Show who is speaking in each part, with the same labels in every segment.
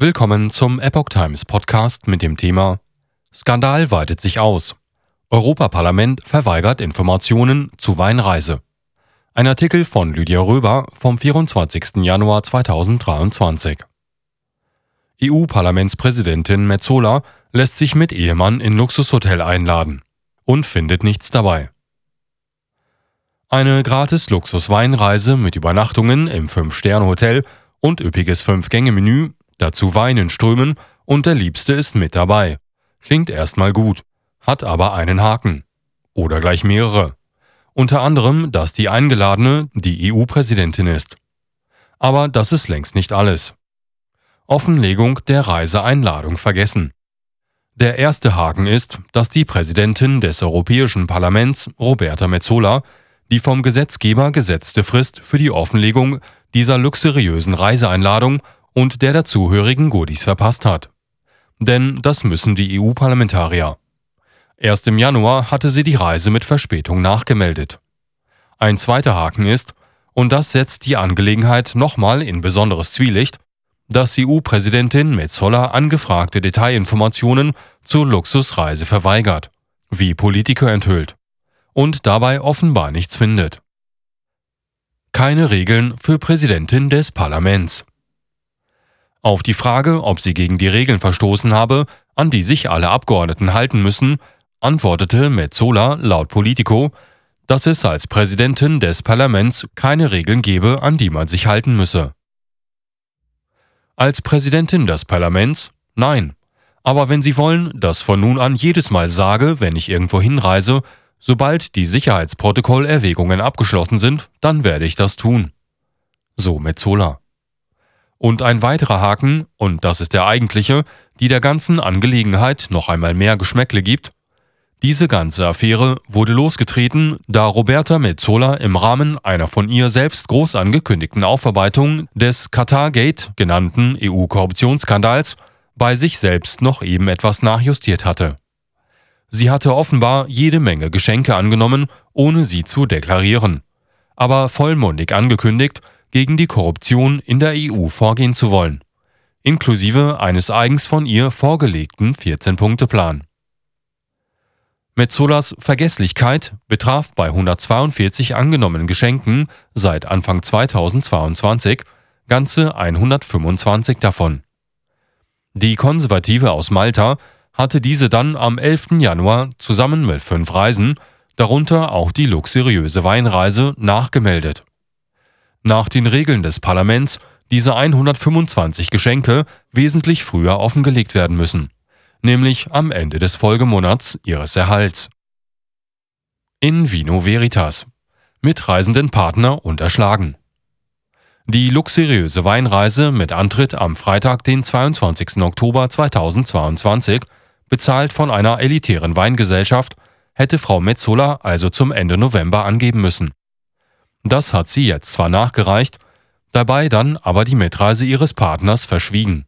Speaker 1: Willkommen zum Epoch Times Podcast mit dem Thema Skandal weitet sich aus. Europaparlament verweigert Informationen zu Weinreise. Ein Artikel von Lydia Röber vom 24. Januar 2023. EU-Parlamentspräsidentin Metzola lässt sich mit Ehemann in Luxushotel einladen und findet nichts dabei. Eine gratis Luxus-Weinreise mit Übernachtungen im Fünf-Sterne-Hotel und üppiges Fünf-Gänge-Menü dazu Weinen strömen und der Liebste ist mit dabei. Klingt erstmal gut, hat aber einen Haken. Oder gleich mehrere. Unter anderem, dass die Eingeladene die EU-Präsidentin ist. Aber das ist längst nicht alles. Offenlegung der Reiseeinladung vergessen. Der erste Haken ist, dass die Präsidentin des Europäischen Parlaments, Roberta Metzola, die vom Gesetzgeber gesetzte Frist für die Offenlegung dieser luxuriösen Reiseeinladung und der dazugehörigen Goodies verpasst hat. Denn das müssen die EU-Parlamentarier. Erst im Januar hatte sie die Reise mit Verspätung nachgemeldet. Ein zweiter Haken ist, und das setzt die Angelegenheit nochmal in besonderes Zwielicht, dass EU-Präsidentin Metzola angefragte Detailinformationen zur Luxusreise verweigert, wie Politiker enthüllt, und dabei offenbar nichts findet. Keine Regeln für Präsidentin des Parlaments. Auf die Frage, ob sie gegen die Regeln verstoßen habe, an die sich alle Abgeordneten halten müssen, antwortete Metzola laut Politico, dass es als Präsidentin des Parlaments keine Regeln gebe, an die man sich halten müsse. Als Präsidentin des Parlaments? Nein. Aber wenn Sie wollen, dass von nun an jedes Mal sage, wenn ich irgendwo hinreise, sobald die Sicherheitsprotokollerwägungen abgeschlossen sind, dann werde ich das tun. So Metzola. Und ein weiterer Haken, und das ist der eigentliche, die der ganzen Angelegenheit noch einmal mehr Geschmäckle gibt. Diese ganze Affäre wurde losgetreten, da Roberta Metzola im Rahmen einer von ihr selbst groß angekündigten Aufarbeitung des Qatargate genannten EU-Korruptionsskandals bei sich selbst noch eben etwas nachjustiert hatte. Sie hatte offenbar jede Menge Geschenke angenommen, ohne sie zu deklarieren, aber vollmundig angekündigt, gegen die Korruption in der EU vorgehen zu wollen, inklusive eines eigens von ihr vorgelegten 14-Punkte-Plan. Metzolas Vergesslichkeit betraf bei 142 angenommenen Geschenken seit Anfang 2022 ganze 125 davon. Die Konservative aus Malta hatte diese dann am 11. Januar zusammen mit fünf Reisen, darunter auch die luxuriöse Weinreise, nachgemeldet nach den Regeln des Parlaments diese 125 Geschenke wesentlich früher offengelegt werden müssen, nämlich am Ende des Folgemonats ihres Erhalts. In Vino Veritas. Mitreisenden Partner unterschlagen. Die luxuriöse Weinreise mit Antritt am Freitag, den 22. Oktober 2022, bezahlt von einer elitären Weingesellschaft, hätte Frau Metzola also zum Ende November angeben müssen. Das hat sie jetzt zwar nachgereicht, dabei dann aber die Mitreise ihres Partners verschwiegen.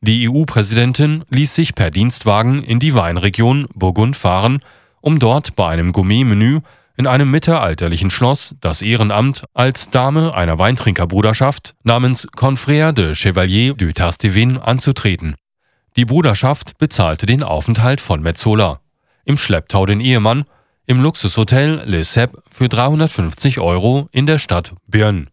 Speaker 1: Die EU-Präsidentin ließ sich per Dienstwagen in die Weinregion Burgund fahren, um dort bei einem Gourmet-Menü in einem mittelalterlichen Schloss das Ehrenamt als Dame einer Weintrinkerbruderschaft namens Confrère de Chevalier du Tastevin anzutreten. Die Bruderschaft bezahlte den Aufenthalt von Metzola, im Schlepptau den Ehemann im Luxushotel Le Cep für 350 Euro in der Stadt Bern.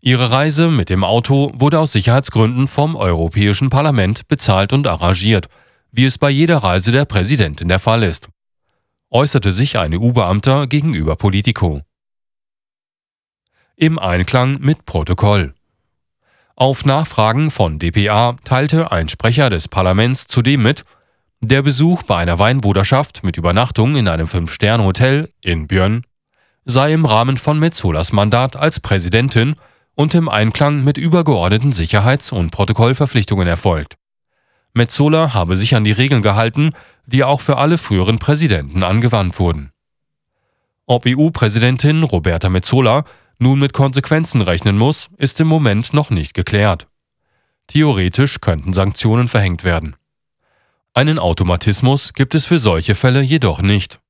Speaker 1: Ihre Reise mit dem Auto wurde aus Sicherheitsgründen vom Europäischen Parlament bezahlt und arrangiert, wie es bei jeder Reise der Präsidentin der Fall ist, äußerte sich ein EU-Beamter gegenüber Politico. Im Einklang mit Protokoll. Auf Nachfragen von dpa teilte ein Sprecher des Parlaments zudem mit, der Besuch bei einer Weinbruderschaft mit Übernachtung in einem Fünf-Sterne-Hotel in Björn sei im Rahmen von Metzolas Mandat als Präsidentin und im Einklang mit übergeordneten Sicherheits- und Protokollverpflichtungen erfolgt. Metzola habe sich an die Regeln gehalten, die auch für alle früheren Präsidenten angewandt wurden. Ob EU-Präsidentin Roberta Metzola nun mit Konsequenzen rechnen muss, ist im Moment noch nicht geklärt. Theoretisch könnten Sanktionen verhängt werden. Einen Automatismus gibt es für solche Fälle jedoch nicht.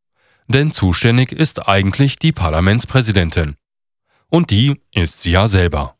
Speaker 1: Denn zuständig ist eigentlich die Parlamentspräsidentin. Und die ist sie ja selber.